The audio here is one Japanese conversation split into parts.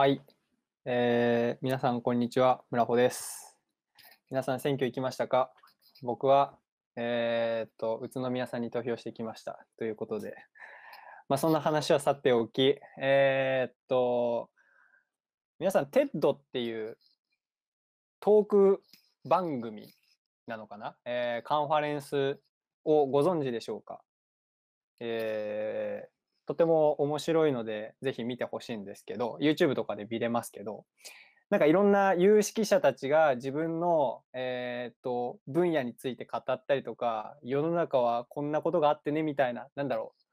はい、えー皆さんこんにちは。村穂です。皆さん選挙行きましたか？僕はえーっと宇都宮さんに投票してきました。ということで。まあそんな話はさておき。えーっと皆さん TED っていうトーク番組なのかな、えーカンファレンスをご存知でしょうか？えーとても面白いので、ぜひ見てほしいんですけど、YouTube とかで見れますけど、なんかいろんな有識者たちが自分の、えーっと分野について語ったりとか、世の中はこんなことがあってねみたいな、なんだろう、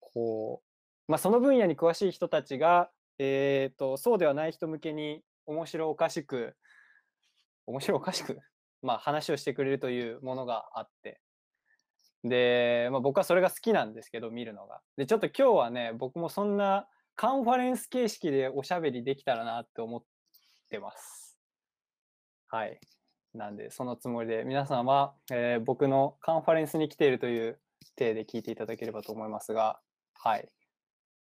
こう、まあ、その分野に詳しい人たちが、えーっとそうではない人向けに面白おかしく、面白おかしく、まあ、話をしてくれるというものがあって、で、まあ、僕はそれが好きなんですけど、見るのが。で、ちょっと今日はね、僕もそんなカンファレンス形式でおしゃべりできたらなって思ってます。はい。なんで、そのつもりで、皆さんは、えー僕のカンファレンスに来ているという体で聞いていただければと思いますが、はい。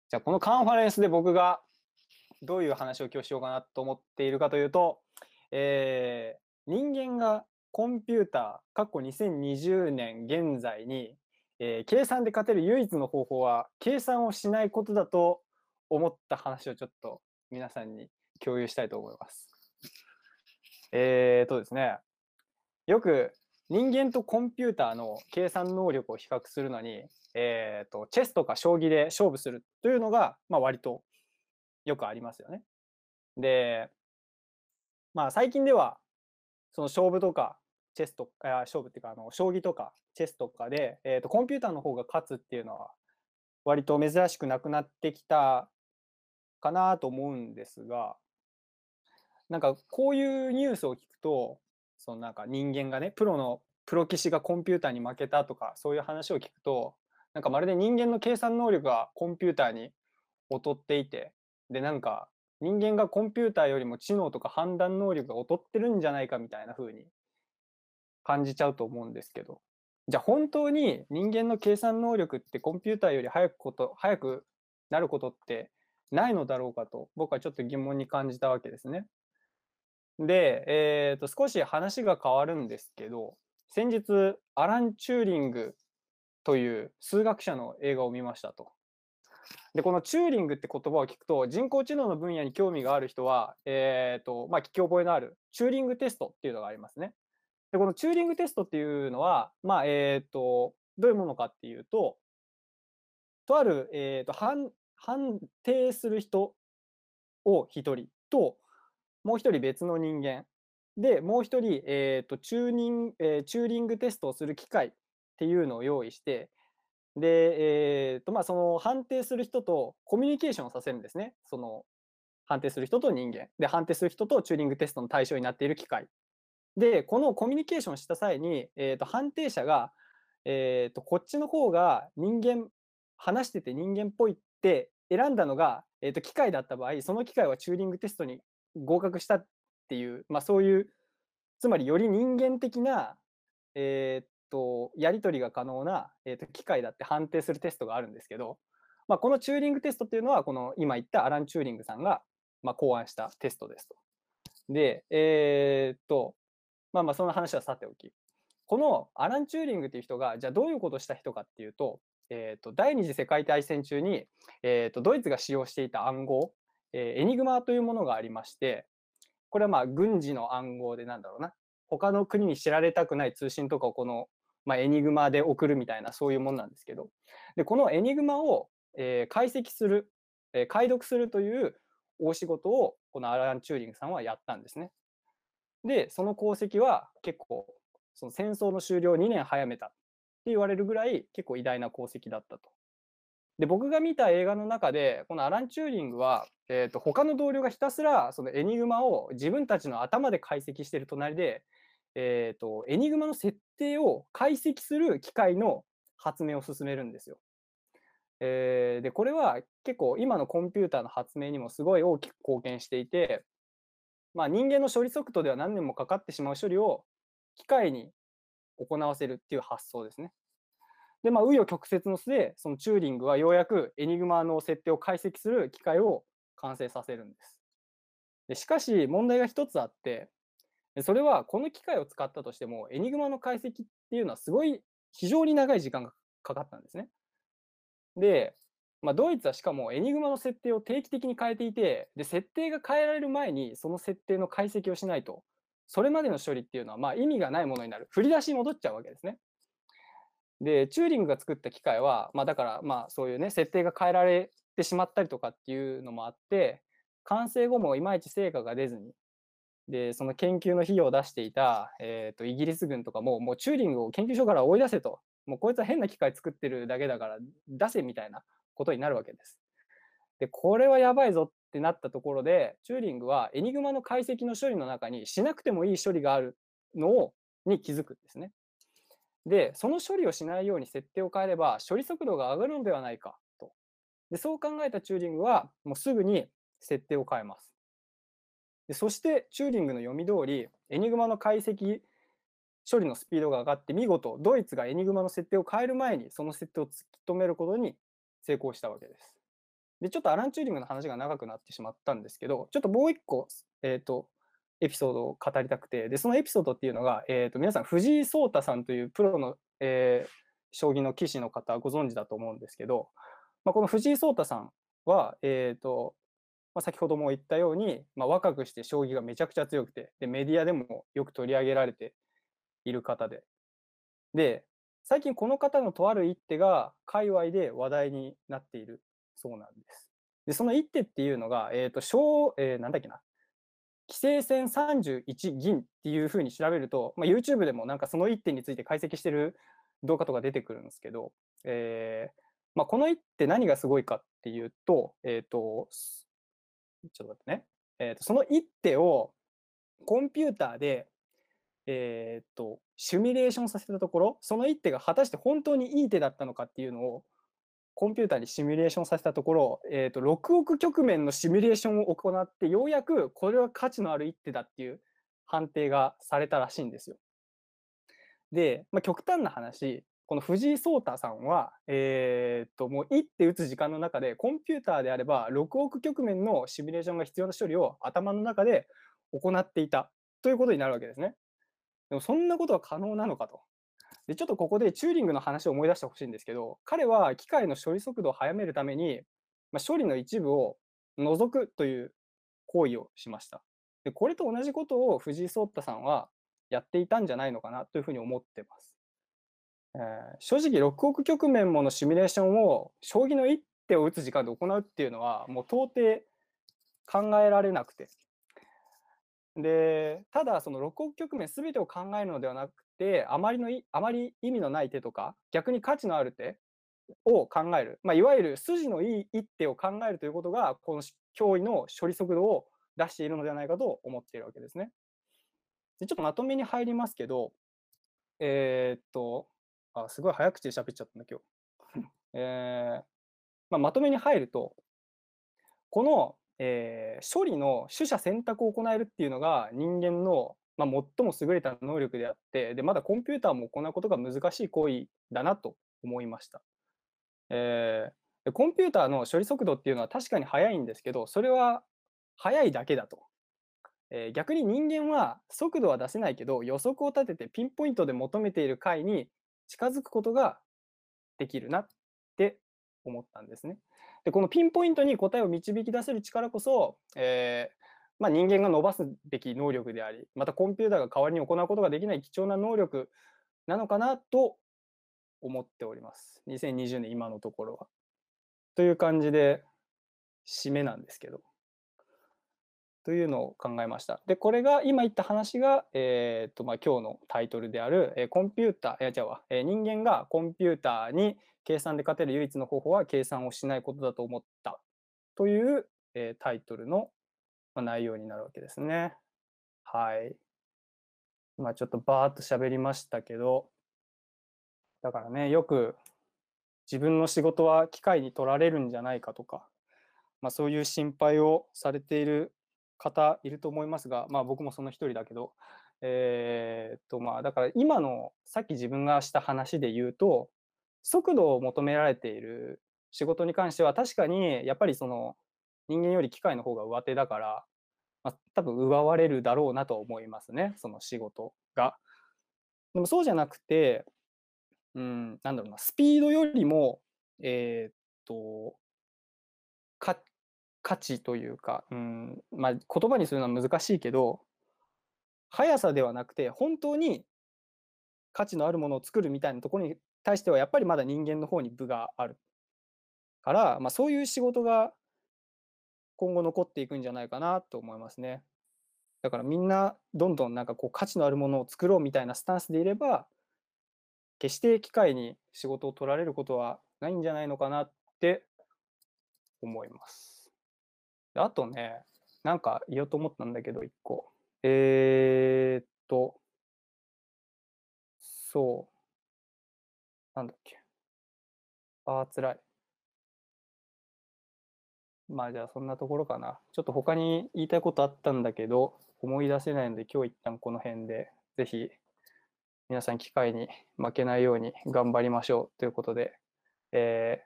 じゃあ、このカンファレンスで僕がどういう話を今日しようかなと思っているかというと、えー人間がコンピューター、過去2020年現在に、えー計算で勝てる唯一の方法は計算をしないことだと思った話をちょっと皆さんに共有したいと思います。えーとですね、よく人間とコンピューターの計算能力を比較するのに、えーとチェスとか将棋で勝負するというのが、まあ、割とよくありますよね。で、まあ最近ではその勝負とかチェスとか、勝負っていうかあの将棋とかチェスとかで、えー、とコンピューターの方が勝つっていうのは割と珍しくなくなってきたかなと思うんですがなんかこういうニュースを聞くとそのなんか人間がねプロのプロ棋士がコンピューターに負けたとかそういう話を聞くとなんかまるで人間の計算能力がコンピューターに劣っていてでなんか人間がコンピューターよりも知能とか判断能力が劣ってるんじゃないかみたいな風に感じちゃうと思うんですけどじゃあ本当に人間の計算能力ってコンピューターより早くこと早くなることってないのだろうかと僕はちょっと疑問に感じたわけですね。で、えー、と少し話が変わるんですけど先日アラン・チューリングという数学者の映画を見ましたと。でこのチューリングって言葉を聞くと人工知能の分野に興味がある人は、えーとまあ、聞き覚えのあるチューリングテストっていうのがありますね。でこのチューリングテストっていうのは、まあえー、とどういうものかっていうととある、えー、と判判定する人を1人ともう1人別の人間でもう1人、えー、とチューニン、えチューリングテストをする機械っていうのを用意してで、えーとまあ、その判定する人とコミュニケーションをさせるんですね。その判定する人と人間。で、判定する人とチューリングテストの対象になっている機械。で、このコミュニケーションした際に、えーと判定者が、えーとこっちの方が人間、話してて人間っぽいって選んだのが、えーと機械だった場合、その機械はチューリングテストに合格したっていう、まあ、そういう、つまりより人間的な、えーとやり取りが可能な、えーと機械だって判定するテストがあるんですけど、まあ、このチューリングテストっていうのはこの今言ったアラン・チューリングさんが、まあ、考案したテストですと。で、えーっとまあまあその話はさておき。このアラン・チューリングっていう人がじゃあどういうことをした人かっていうと,、えーと第二次世界大戦中に、えーとドイツが使用していた暗号、えーエニグマというものがありましてこれはまあ軍事の暗号でなんだろうな。他の国に知られたくない通信とかをこの、まあ、エニグマで送るみたいなそういうものなんですけど。でこのエニグマを、えー解析する、えー解読するという大仕事をこのアラン・チューリングさんはやったんですね。でその功績は結構その戦争の終了を2年早めたって言われるぐらい結構偉大な功績だったと。で僕が見た映画の中でこのアラン・チューリングは、えー、と他の同僚がひたすらそのエニグマを自分たちの頭で解析してる隣で、えー、とエニグマの設定を解析する機械の発明を進めるんですよ。えーでこれは結構今のコンピューターの発明にもすごい大きく貢献していて、まあ、人間の処理速度では何年もかかってしまう処理を機械に行わせるっていう発想ですね。で、まあ、紆余曲折の末、そのチューリングはようやくエニグマの設定を解析する機械を完成させるんです。でしかし問題が一つあって、それはこの機械を使ったとしても、エニグマの解析っていうのはすごい非常に長い時間がかかったんですね。で、まあ、ドイツはしかもエニグマの設定を定期的に変えていて、で設定が変えられる前にその設定の解析をしないと、それまでの処理っていうのはま意味がないものになる。振り出しに戻っちゃうわけですね。で、チューリングが作った機械は、まあ、だからまあそういうね、設定が変えられてしまったりとかっていうのもあって、完成後もいまいち成果が出ずに、で、その研究の費用を出していた、えー、とイギリス軍とかも、もうチューリングを研究所から追い出せと、もうこいつは変な機械作ってるだけだから出せみたいなことになるわけです。で、これはやばいぞってなったところで、チューリングはエニグマの解析の処理の中にしなくてもいい処理があるのをに気づくんですね。で、その処理をしないように設定を変えれば処理速度が上がるのではないかと。で、そう考えたチューリングはもうすぐに設定を変えます。でそしてチューリングの読み通り、エニグマの解析処理のスピードが上がって、見事、ドイツがエニグマの設定を変える前に、その設定を突き止めることに成功したわけです。で、ちょっとアラン・チューリングの話が長くなってしまったんですけど、ちょっともう一個、えっ、と、エピソードを語りたくて、で、そのエピソードっていうのが、えっ、と、皆さん、藤井聡太さんというプロの、えー将棋の棋士の方、ご存知だと思うんですけど、まあ、この藤井聡太さんは、えっ、と、まあ、先ほども言ったように、まあ、若くして将棋がめちゃくちゃ強くてで、メディアでもよく取り上げられている方で。で、最近この方のとある一手が界隈で話題になっているそうなんです。で、その一手っていうのが、えっ、と、小、えーなんだっけな、棋聖戦31銀っていうふうに調べると、まあ、YouTube でもなんかその一手について解析してる動画とか出てくるんですけど、えーまあ、この一手何がすごいかっていうと、えっ、と、ちょっと待ってね。えーとその一手をコンピューターで、えー、とシミュレーションさせたところ、その一手が果たして本当にいい手だったのかっていうのをコンピューターにシミュレーションさせたところ、えー、と6億局面のシミュレーションを行って、ようやくこれは価値のある一手だっていう判定がされたらしいんですよ。で、まあ、極端な話、この藤井聡太さんは、えーっと、もう一手打つ時間の中で、コンピューターであれば、6億局面のシミュレーションが必要な処理を頭の中で行っていたということになるわけですね。でも、そんなことは可能なのかと。で、ちょっとここでチューリングの話を思い出してほしいんですけど、彼は機械の処理速度を速めるために、まあ、処理の一部を除くという行為をしました。で、これと同じことを藤井聡太さんはやっていたんじゃないのかなというふうに思ってます。えー正直6億局面ものシミュレーションを将棋の一手を打つ時間で行うっていうのはもう到底考えられなくて。で、ただその6億局面全てを考えるのではなくて、あまりのあまり意味のない手とか、逆に価値のある手を考える。まあ、いわゆる筋のいい一手を考えるということが、この脅威の処理速度を出しているのではないかと思っているわけですね。でちょっとまとめに入りますけど、えーっと、あ、すごい早口で喋っちゃったんだ、今日。えーまあ、まとめに入ると、この、えー処理の取捨選択を行えるっていうのが人間の、まあ、最も優れた能力であって、で、まだコンピューターも行うことが難しい行為だなと思いました。えーコンピューターの処理速度っていうのは確かに速いんですけど、それは速いだけだと。えー逆に人間は速度は出せないけど予測を立ててピンポイントで求めている解に近づくことができるなって思ったんですね。でこのピンポイントに答えを導き出せる力こそ、えーまあ、人間が伸ばすべき能力でありまたコンピューターが代わりに行うことができない貴重な能力なのかなと思っております。2020年今のところは。という感じで締めなんですけど。というのを考えました。で、これが今言った話が、えーとまあ、今日のタイトルである、えーコンピューター、いや違うわ、えー人間がコンピューターに計算で勝てる唯一の方法は計算をしないことだと思ったという、えータイトルの、まあ、内容になるわけですね。はい。まあちょっとバーっと喋りましたけど、だからね、よく自分の仕事は機械に取られるんじゃないかとか、まあ、そういう心配をされている方いると思いますが、まあ、僕もその一人だけど、えーっとまあ、だから今のさっき自分がした話で言うと速度を求められている仕事に関しては確かにやっぱりその人間より機械の方が上手だからまあ、多分奪われるだろうなと思いますね、その仕事が。でもそうじゃなくて、うん、なんだろうな、スピードよりも、えー、っと、価値というか、うんまあ、言葉にするのは難しいけど、速さではなくて、本当に価値のあるものを作るみたいなところに対しては、やっぱりまだ人間の方に部があるから、まあ、そういう仕事が今後残っていくんじゃないかなと思いますね。だからみんなどんどんなんかこう価値のあるものを作ろうみたいなスタンスでいれば、決して機械に仕事を取られることはないんじゃないのかなって思います。あとね、なんか言おうと思ったんだけど、一個。えー、っと、そう。なんだっけ。ああ、辛い。まあじゃあそんなところかな。ちょっと他に言いたいことあったんだけど、思い出せないので今日一旦この辺で、ぜひ皆さん機会に負けないように頑張りましょうということで、え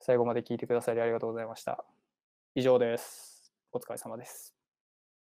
ー、最後まで聞いてくださりありがとうございました。以上です。お疲れ様です。